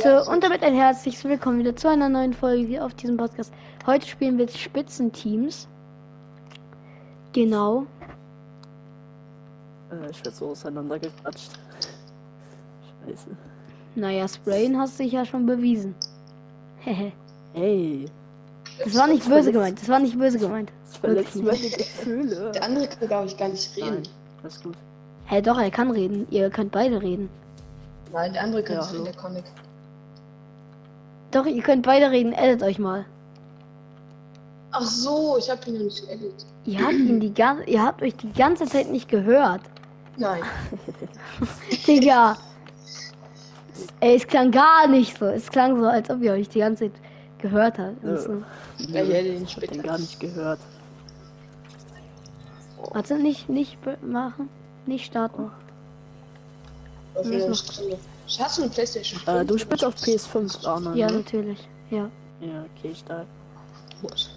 So, und damit ein herzliches Willkommen wieder zu einer neuen Folge hier auf diesem Podcast. Heute spielen wir Spitzenteams. Genau. Äh, ich werde so auseinandergequatscht. Scheiße. Naja, Sprayen hast du dich ja schon bewiesen. Hehe. Ey, das war nicht böse gemeint. Das war nicht böse gemeint. das verletzt meine Gefühle. Der andere kann, glaube ich, gar nicht reden. Nein, das ist gut. Hä, hey, doch, er kann reden. Ihr könnt beide reden. Nein, der andere kann Ja, nicht reden, der Comic. Doch, ihr könnt beide reden. Edit euch mal. Ach so, ich habe ihn noch nicht geedit. Ihr habt ihn die ganze, ihr habt euch die ganze Zeit nicht gehört. Nein. Digga. Ey, es klang gar nicht so. Es klang so, als ob ihr euch die ganze Zeit gehört habt. Ja. Und so. Ja, ich hätte den später. gar nicht gehört. Warte, nicht, nicht machen. Nicht starten. Noch- Fall. Hast du eine Playstation? Äh, 5? du spielst auf PS5, Arne, Ja, ne? natürlich. Ja. Ja, okay, stark. Gut.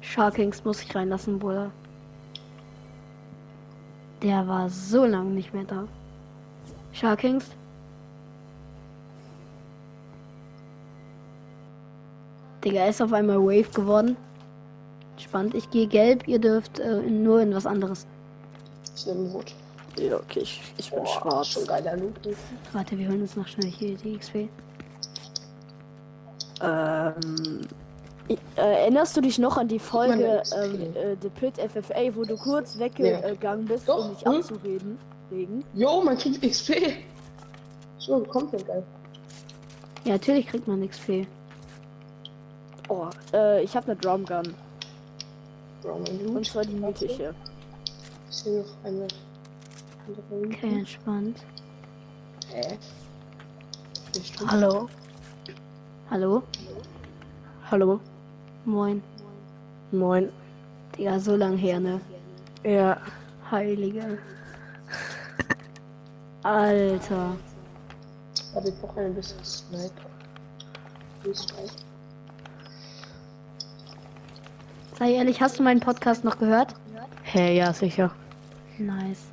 Sharkings muss ich reinlassen, Bruder. Der war so lange nicht mehr da. Sharkings? Digga, ist auf einmal Wave geworden. Spannend. Ich gehe gelb, ihr dürft äh, nur in was anderes. Ich nehme Rot. Ja, okay, ich, ich bin Boah, schwarz. Schon geiler Loot. Warte, wir holen uns noch schnell hier die XP. Ähm, i- äh, erinnerst du dich noch an die Folge ähm, äh, The Pit FFA, wo du kurz weggegangen bist, Doch, um mich hm? abzureden? Wegen? Jo, man kriegt XP. So, kommt geil. Ja, natürlich kriegt man XP. Oh, äh, ich habe eine Drum Gun. Brown und zwar die mythische. Ich sehe noch eine. Okay, entspannt. Hä? Vier Stunden. Hallo? Hallo? Hallo? Moin. Moin. Digga, so lang her, ne? Ja. Heilige. Alter. Warte, ich brauche ein bisschen Sniper. Sei ehrlich, hast du meinen Podcast noch gehört? Hey, ja, sicher. Nice.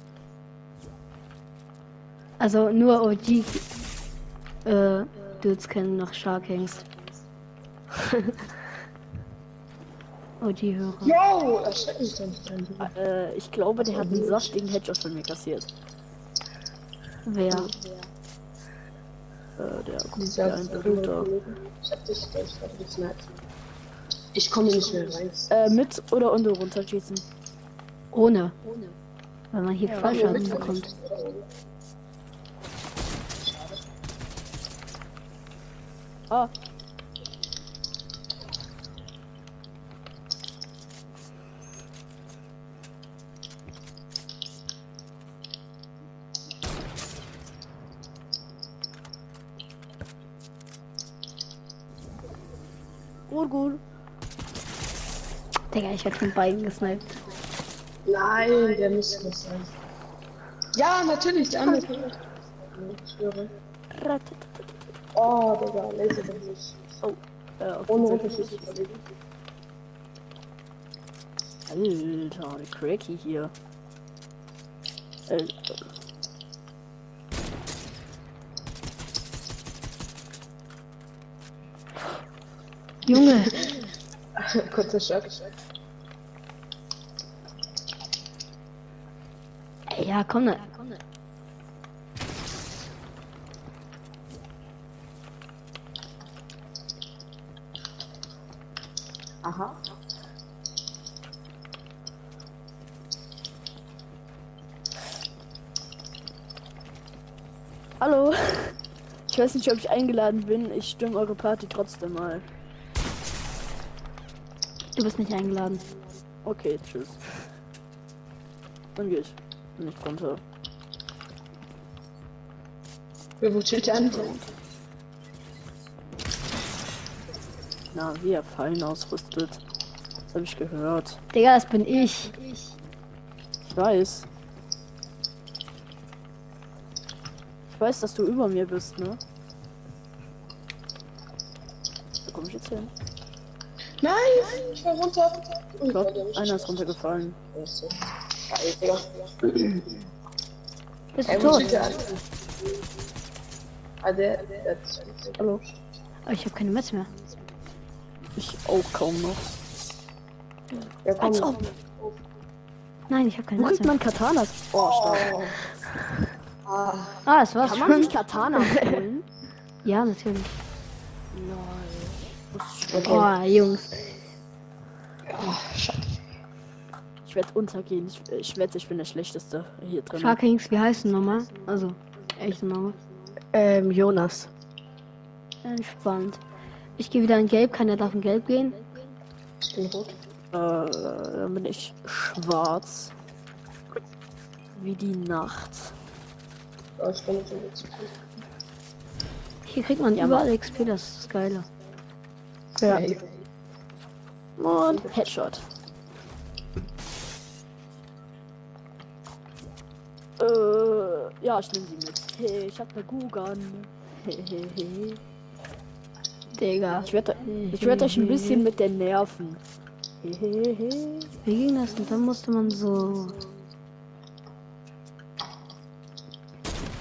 Also nur OG äh, Dudes kennen noch. OG-Hörer. Erschreck mich doch nicht dran. Äh, ich glaube, der hat einen saftigen Headshot von mir kassiert. Wer? Äh, der Dieser ein Bruder. Ich hab dich gleich gerade gesniped. Ich komme nicht mehr rein. Äh, mit oder unter runterschießen? Ohne. Weil man hier Ja, Fallschaden bekommt. Ah. Gut, gut. Digga, ich werd von beiden gesniped. Nein, der muss das sein. Ja, natürlich, der andere. Ich schwöre. Oh, Digga, laser doch nicht. Oh, äh, auf Ohne. Unterschied überlegen. Alter, der Cracky hier. Äh, Junge, Kurzer Schock. ja, komm. Aha. hallo. Ich weiß nicht, ob ich eingeladen bin. Ich stimme eure Party trotzdem mal. Du bist nicht eingeladen. Okay, tschüss. Dann gehe ich. Nicht runter. Wer wo chillt der andere? Na, wie er Fallen ausrüstet. Das habe ich gehört. Digga, das bin ich. Ich weiß. Ich weiß, dass du über mir bist, ne? Ich jetzt hin. Nein, ich war runter. Ich glaube, einer ist runtergefallen. Bist du tot? Ah, der, Hallo. Aber ich habe keine Metz mehr. Ich auch kaum noch. der kommt. Als ob. Nein, ich habe keine Wo kriegt man Katanas? Oh. Oh. Ah, Ah, es war's Kann man schon. sich Katanas holen? Ja, natürlich. Nein. Ist schwer. Oh, Jungs. Ich werde untergehen. Ich, ich wette, ich bin der Schlechteste hier drin. Sharkings, wie heißt du nochmal? Also, echter Name. Ähm, Jonas. Entspannt. Ich gehe wieder in Gelb. Keiner darf in Gelb gehen. ich bin rot. Äh, dann bin ich schwarz. Wie die Nacht. Hier kriegt man Ja, überall XP, das ist das Geile. Ja. Und Headshot. Äh, ja, ich nehme sie mit. Hey, ich hab ne Gugan. Hehehe. Digga. Ich werde ich werd euch ein bisschen mit den Nerven. Hehehe. Wie ging das? Und dann musste man so.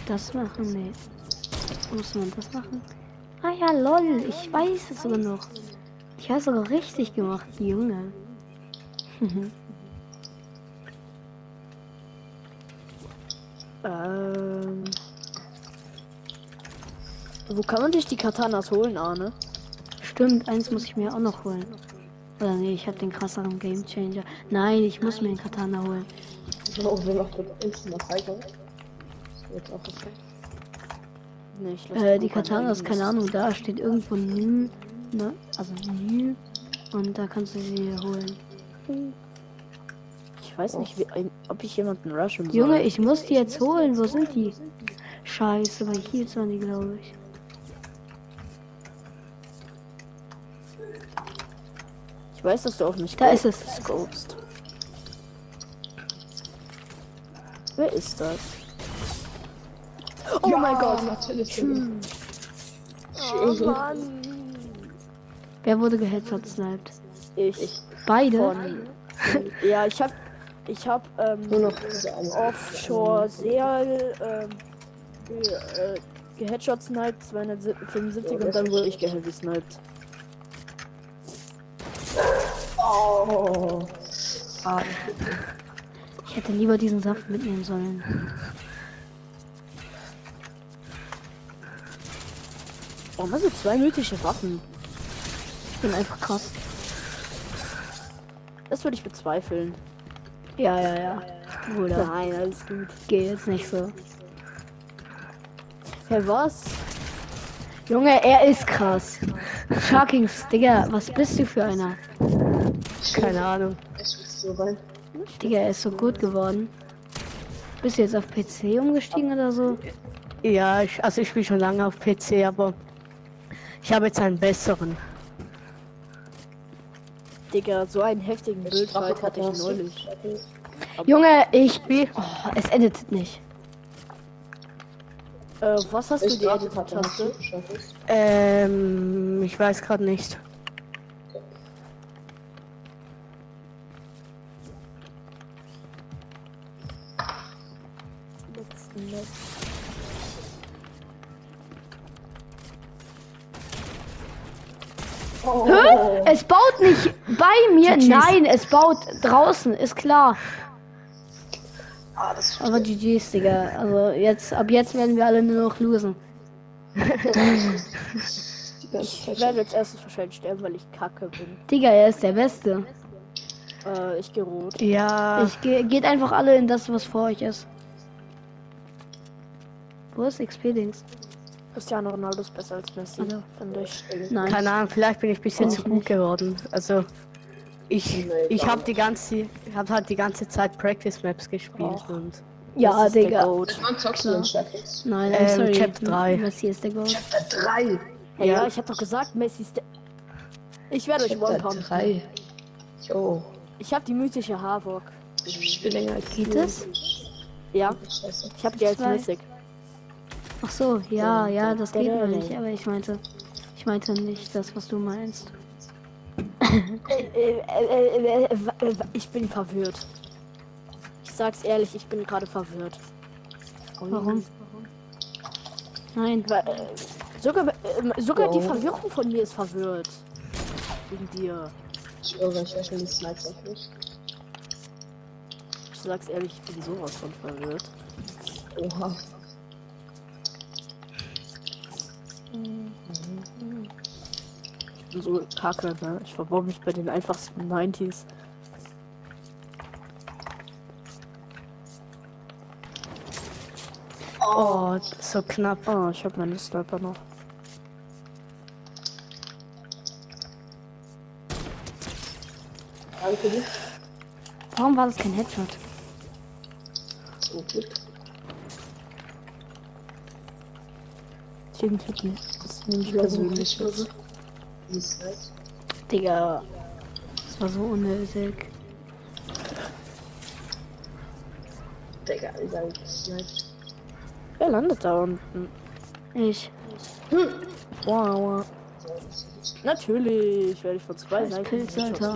Das machen? Nee. Musste man das machen? Ah ja, lol. Ich weiß es sogar noch. Ich habe sogar richtig gemacht, Junge. Ähm. Wo kann man sich die Katanas holen, Arne? Stimmt, eins muss ich mir auch noch holen. Oder nee, ich habe den krasseren Game Changer. Nein, ich muss mir den Katana holen. Das wird auch ich Äh, die Katana ist keine Ahnung, da steht irgendwo Nim, ne? Also Nim. Und da kannst du sie holen. Ich weiß nicht, wie, ob ich jemanden rushen soll. Junge, ich muss die jetzt holen. Wo sind die? Scheiße, bei hier waren die, glaube ich. Ich weiß, dass du auf mich Da ist es. scopest. Wer ist das? Oh ja, mein Gott! Natürlich. Hm. Oh Mann! Wer wurde geheadshot-sniped? Ich Beide? von. ja, ich hab. Ich hab ähm, Nur noch. Offshore Seal ähm, ge- äh, geheadshot sniped 275 und dann wurde ich geheavy sniped. Oh. Ah, Ich hätte lieber diesen Saft mitnehmen sollen. Warum hast du zwei mythische Waffen? Ich bin einfach krass. Das würde ich bezweifeln. Ja, ja, ja. Bruder, Nein, alles gut. geht jetzt nicht so. Herr was? Junge, er ist krass. Sharkings, Digga, was bist du für einer? Keine Ahnung. Digga, er ist so gut geworden. Bist du jetzt auf PC umgestiegen oder so? Ja, ich, also ich spiele schon lange auf PC, aber ich habe jetzt einen besseren. Digga, so einen heftigen Bildfight hatte ich du? neulich. Junge, ich. Oh, es editet nicht. Äh, was hast du Ich die warte, hast Edit-Taste? du? Ähm, ich weiß gerade nicht. Oh. Es baut nicht bei mir. GG's. Nein, es baut draußen, ist klar. Ah, das Aber GG's, Digga. Also jetzt, ab jetzt werden wir alle nur noch losen. Ich werde jetzt erstens wahrscheinlich sterben, weil ich kacke bin. Digga, er ist der Beste. Äh, ich gehe rot. Ja, Ich ge geht einfach alle in das, was vor euch ist. Wo ist XP-Dings? Cristiano Ronaldo ist besser als Messi, Also. finde ich. Nein. keine Ahnung, vielleicht bin ich ein bisschen Bin zu gut nicht. geworden. Also ich, Nee, ich habe die ganze, ich habe halt die ganze Zeit Practice Maps gespielt Och. und Ja, Das ist der Digga. Goat. Wann zockst du denn Shackles? Nein, Ähm, sorry. Chapter drei. Messi ist der Goat. Chapter 3. Hey, Ja. ja, ich hab doch gesagt, Messi ist der. Ich werde euch one-pumpen. 3. Jo. Ich habe die mythische Havok. Ich spiele länger als Geht du. es? Ja, Scheiße. ich habe die als. Mystic. Ach so, ja, ja, das geht nicht. Aber ich meinte, ich meinte nicht das, was du meinst. Äh, äh, äh, äh, äh, äh, ich bin verwirrt. Ich sag's ehrlich, ich bin gerade verwirrt. Warum? Nein. Weil, äh, sogar äh, sogar die Oh. Verwirrung von mir ist verwirrt. Wegen dir. Ich schwöre, ich weiß schon die Snipes auf mich. Ich sag's ehrlich, ich bin sowas von verwirrt. Oha. So kacke, ne? Ich verbaue mich bei den einfachsten 90s. Oh, so knapp. Oh, ich habe meine Sniper noch. Danke dir. Warum war das kein Headshot? Zum Glück. Ich irgendwie das nehme ich Ich glaube, persönlich. ich Digga. Das war so unnötig. Digga, überall Snipes. Wer landet da unten? Ich. Wow, wow. Natürlich werde ich von zwei Scheiß Seiten. Pilz, Alter.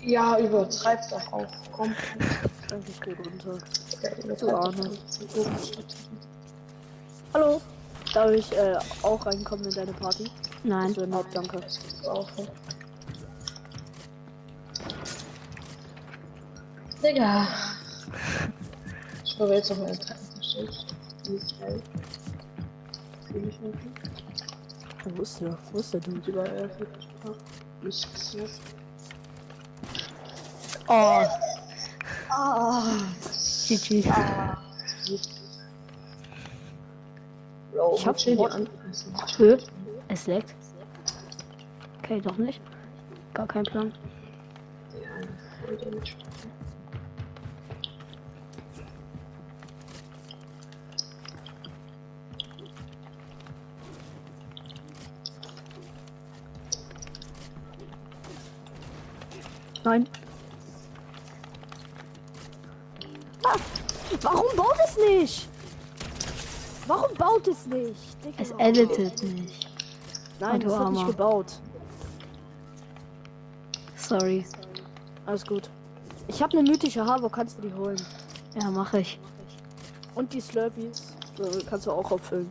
Ja, übertreib doch auch. Komm. Ich gehe runter. Übertreib Du Arme. nicht. Hallo? Darf ich äh, auch reinkommen in deine Party? Nein. Das wäre nett, danke. Auch. Digga. Ich schwöre jetzt noch mal Treppen verstellt. Die ist geil. Fühl ich mich nicht. Wo ist der? Wo ist der Dude? Überall. Nicht gesehen. Oh, Ah. GG. Bro, Ich hab chill die Mod- an. Hö? Es leckt. Okay, doch nicht. Gar kein Plan. Nein. Ah, warum baut es nicht? Warum baut es nicht? Digga. Es editet nicht. Nein, Oh, du es hat nicht gebaut. Sorry. Alles gut. Ich habe eine mythische Haar, wo kannst du die holen? Ja, mache ich. Und die Slurpees äh, kannst du auch auffüllen.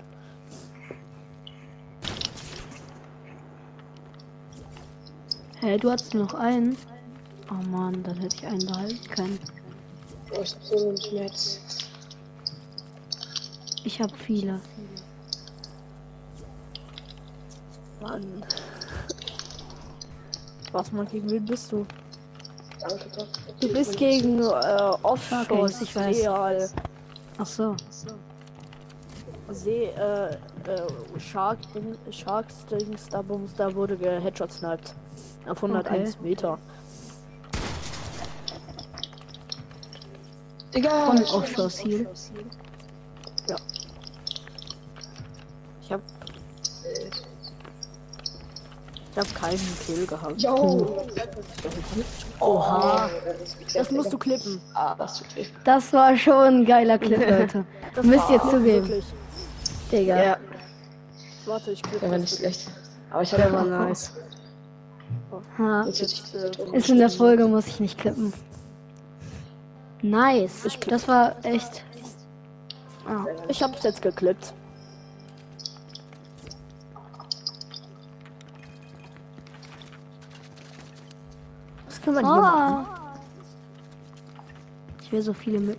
Hä, du hattest noch einen? Oh Mann, dann hätte ich einen behalten können. Bro, ich hab so einen Schmerz. Ich habe viele. Mann. Was mal gegen wen bist du? Du bist gegen äh, Offshore, Okay, ich weiß. Real, Ach so. See, äh, äh, Shark, Sharks, Dings, da Bums, da wurde geheadshot sniped. Auf 101 Meter. Digga, Von Offshore Seal. Ich hab keinen Kill gehabt. Yo! Oha. Das musst du klippen. Ah, das tut weh. Das war schon ein geiler Clip, Leute. Das Müsst ihr zugeben. Wirklich. Digga. Ja, Warte, ich klippe. Der war das nicht schlecht. Aber ich hatte auch nice. Ha. Jetzt Jetzt, äh, Ist in der Folge, muss ich nicht klippen. Nice. Klipp. Das war echt. Ah, Ich hab's jetzt geklippt. Kann hier machen? Ah. Ich will so viele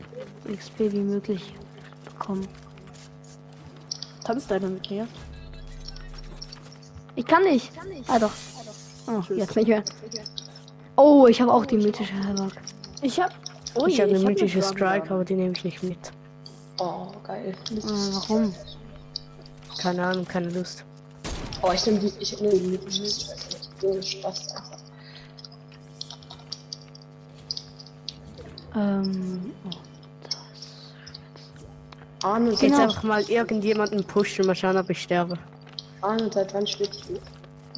XP wie möglich bekommen. Tanzt deine mit mir? Ich kann nicht. Ah doch. Oh, Tschüss. jetzt nicht mehr. Oh, ich habe auch die mythische Hellbock. Ich hab. Oh Ich je, habe eine hab mythische Drum Strike, aber die nehme ich nicht mit. Oh, geil. Äh, warum? Keine Ahnung, keine Lust. Oh, ich nehme die, ich nehme die mythische Strike. So Spaß Ähm. Oh. Arne, Jetzt Genau. einfach mal irgendjemanden pushen, mal schauen, ob ich sterbe. Arne, seit wann spielst du?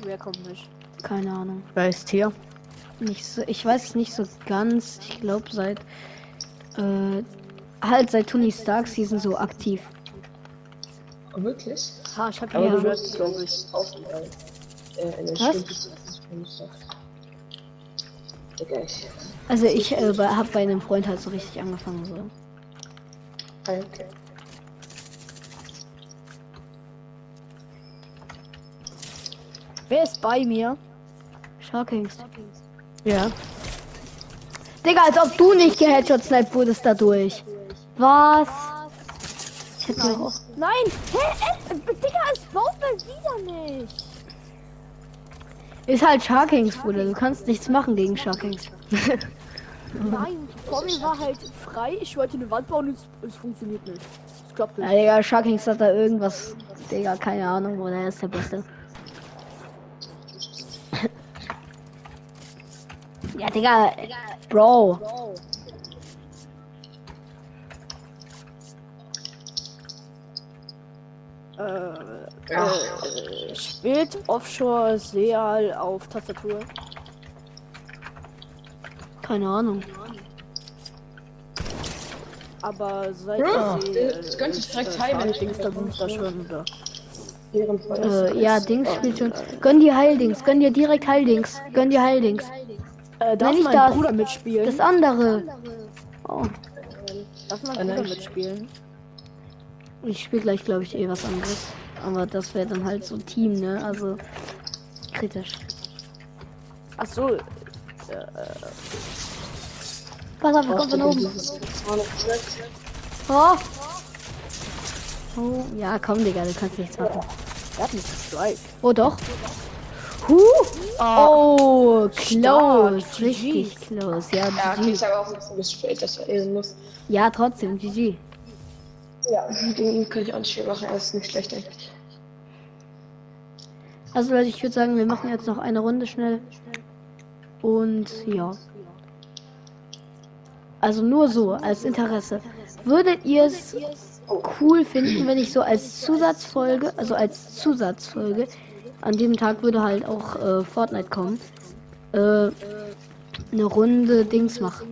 Wer kommt nicht? Keine Ahnung. Wer ist hier? Nicht so, ich weiß es nicht so ganz. Ich glaube seit äh, halt seit Tony Stark Season so aktiv. Oh, wirklich? Ha, ich hab Aber Ja. musst, glaube ich, weil äh, in den Was? Digga, ich. Also ich äh, habe bei einem Freund halt so richtig angefangen so. Okay. Wer ist bei mir? Sharkings. Ja. Digga, als ob du nicht geheadshot sniped wurdest dadurch. Was? Ich hätte Nein. auch. Nein! Hä? Es, Digga, es baut dann wieder nicht. Ist halt Sharkings, Bruder. Du kannst nichts machen gegen Sharkings. Nein, vor mir war halt frei. Ich wollte eine Wand bauen und es, es funktioniert nicht. Es klappt Ja, nicht. Digga, Sharkings hat da irgendwas. Digga, keine Ahnung, wo der ist der Beste. Ja, Digga, Bro. Äh, Ja. äh, spielt Offshore Seal auf Tastatur. Keine Ahnung. Aber seit Ja, ich sehe, das könnte ich direkt äh, heilen, wenn ich den da bin ich da schon da. Äh, ja, Dings spielt schon. Gönn dir Heildings, gönn dir direkt Heildings, gönn dir Heildings. Äh, darf nicht mein das. Bruder mitspielen? Das andere. Oh, darf mein Äh, Bruder nein. mitspielen? ich spiele gleich, glaube ich, eh was anderes. Aber das wäre dann halt so Team, ne? Also kritisch. Ach so, Pass auf, wir kommen von oben. Oh. Oh, ja, komm, Digga, du kannst nichts machen. er hat mich gestrikt. Oh, doch. Huh. Oh, close. Stark, Richtig close. Ja, Ja, GG. ich habe auch ein bisschen gespielt, dass er lesen muss. Ja, trotzdem, GG. Ja, den kann ich auch nicht viel machen, er ist nicht schlecht eigentlich. Also Leute, ich würde sagen, wir machen jetzt noch eine Runde schnell. Und ja. Also nur so, als Interesse. Würdet ihr es cool finden, wenn ich so als Zusatzfolge, also als Zusatzfolge, an dem Tag würde halt auch äh, Fortnite kommen, äh, eine Runde Dings mache.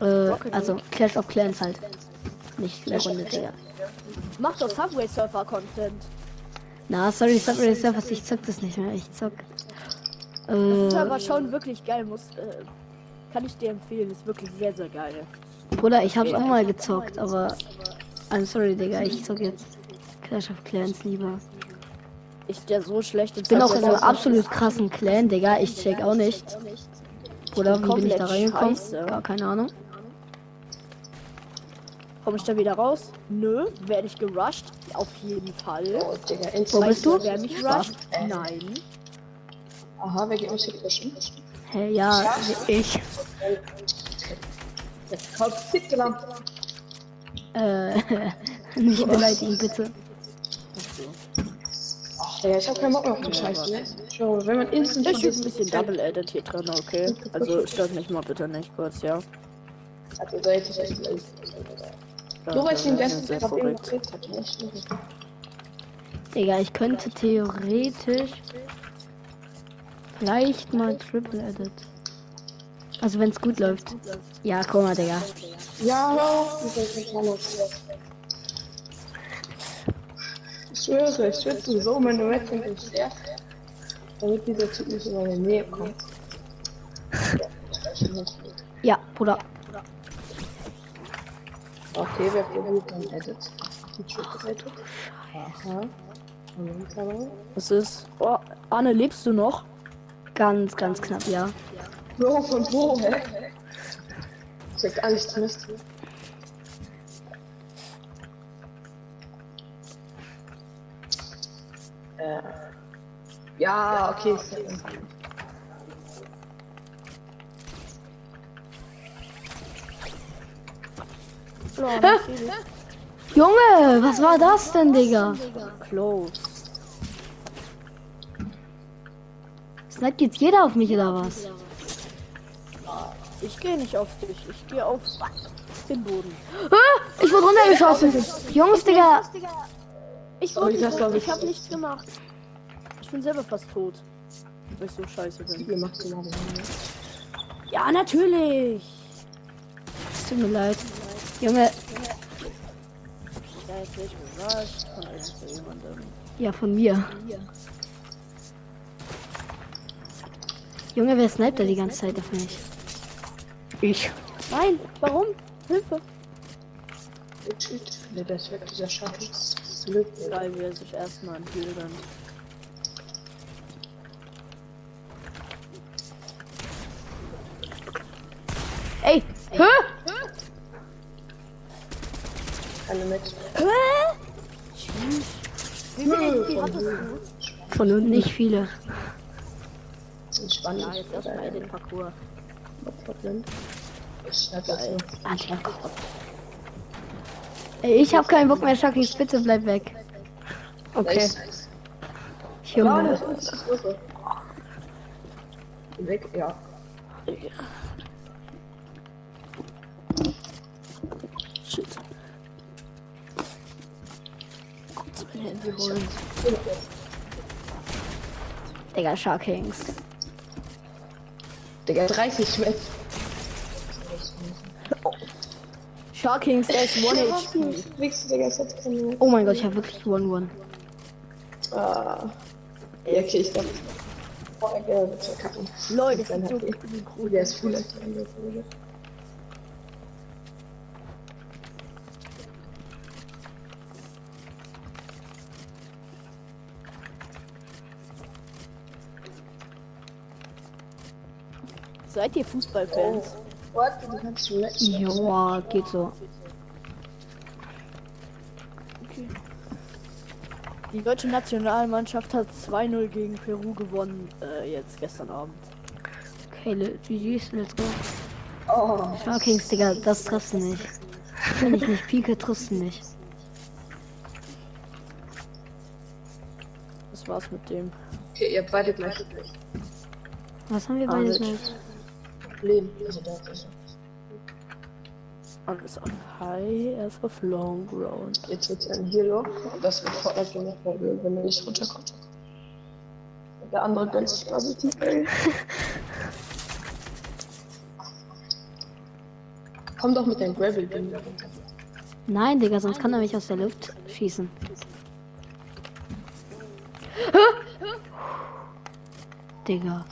Äh, also Clash of Clans halt. Nicht eine Runde, Digga. Mach doch Subway Surfer Content. Na, sorry, Subway Surfers, ich zock das nicht mehr. Ich zock. Das ist Äh, aber schon wirklich geil. Muss, äh, kann ich dir empfehlen. Ist wirklich sehr, sehr geil. Bruder, ich hab's auch mal gezockt, aber. I'm sorry, Digga, ich zock jetzt Clash of Clans lieber. Ich der so schlecht Ich bin auch in einem absolut krassen Clan, Digga. Ich check auch nicht. Oder wie bin ich da reingekommen? scheiße. Gar keine Ahnung. Komme ich da wieder raus? Nö. Werde ich gerusht? Auf jeden Fall. Oh, Digga, Wo bist du? Wer mich rusht? Nein. Aha, wer geht mich hier pushen? Hä, ja, Ich. Kommt Zickelam. äh, nicht beleidigen, bitte. Ach, Digga, ich hab keinen Bock mehr auf die Scheiße, ne? Schau, wenn man instant Ich bin ein bisschen Double Edit hier drin, okay? Also stört mich mal bitte nicht kurz, ja? Also, da hätte ich echt. Ja, Nur weil ich ja, den ja, letzten Tag auf ihn gekriegt hatte, ne? Digga, ich könnte theoretisch vielleicht mal Triple Edit. Also wenn es gut läuft. Ja, guck mal, Digga. Ja, ich schwöre, ich schwitze so meine ist der, damit dieser Typ nicht in meine Nähe kommt. Ja, Bruder. Okay, wer probiert dann Edit? Die Triple Edit? Aha. Was ist? Oh, Arne, lebst du noch? Ganz, ganz knapp, ja. Bro, von wo, hä? Ich hab gar nichts Mist. Äh. Ja, okay. Junge, was war das denn, Digga? Close. Sniped jetzt jeder auf mich oder was? Ich gehe nicht auf dich, ich gehe auf den Boden. Ah, ich wurde runtergeschossen. Jungs, Digga. Ich Oh, wurde ich doch ich habe nicht. nichts gemacht. Ich bin selber fast tot. Weil ich so scheiße bin. Mal das? Ja, natürlich. Tut mir leid. Junge, ich ja, von mir. Junge, wer sniped da die ganze Zeit auf mich? Ich. Nein, warum? Hilfe. Ne, der ist wird dieser Schatten. Weil wir sich erstmal enthielt dann. Ey! Hä? Alle mit. Hä? Tschüss. Wie viele Von, von nicht viele. Entspannt. Ja, jetzt erstmal den Parcours. Ich. Ey, ich hab keinen Bock mehr, Chucky. Spitze, bleib weg. Okay. Ja, Junge. Weg, ja. Shit. Kurz mein Handy holen. Digga, Shark Kings. Digga, 30 Schmetz. Shark Kings, der ist 1 HP. Ist. Oh mein Gott, ich hab wirklich One-One. Ah. Ja, okay, ich glaube. Oh, der wird verkacken. Leute, das sieht so cool Der ist vielleicht Seid ihr Fußballfans? Du kannst Match. Joa, geht so. Die deutsche Nationalmannschaft hat 2-0 gegen Peru gewonnen, äh, jetzt gestern Abend. Okay, GG's, let's go. Oh, Shark Kings, Digga, das triffst du nicht. Wenn ich nicht pieke, triffst du nicht. Das war's mit dem. okay, ihr habt beide gleich Was haben wir beide gleich? Leben. Also, da ist Alles on high as of long ground. Jetzt wird's ein Hero. Das wird Fortnite gemacht, weil wenn er nicht runterkommt. Der andere gönnt sich quasi tief, ey. Komm doch mit deinem Gravel runter. Nein, Digga, sonst kann er mich aus der Luft schießen. Digga.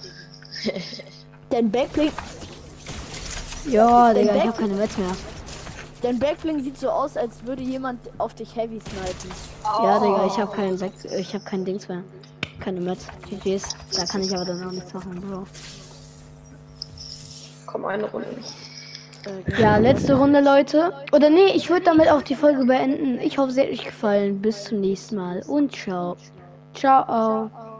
Dein Backblink, Ja, Digga, ich hab keine Metz mehr. dein Backblink sieht so aus, als würde jemand auf dich heavy snipen. Ja, Digga, ich hab keinen Back ich hab keinen Dings mehr. Keine Metz. GG's. Da kann ich aber dann auch nichts machen, Bro. Komm, eine Runde. Äh, Ja, letzte Runde, Leute. Oder nee, ich würde damit auch die Folge beenden. Ich hoffe, sie hat euch gefallen. Bis zum nächsten Mal und ciao. Ciao.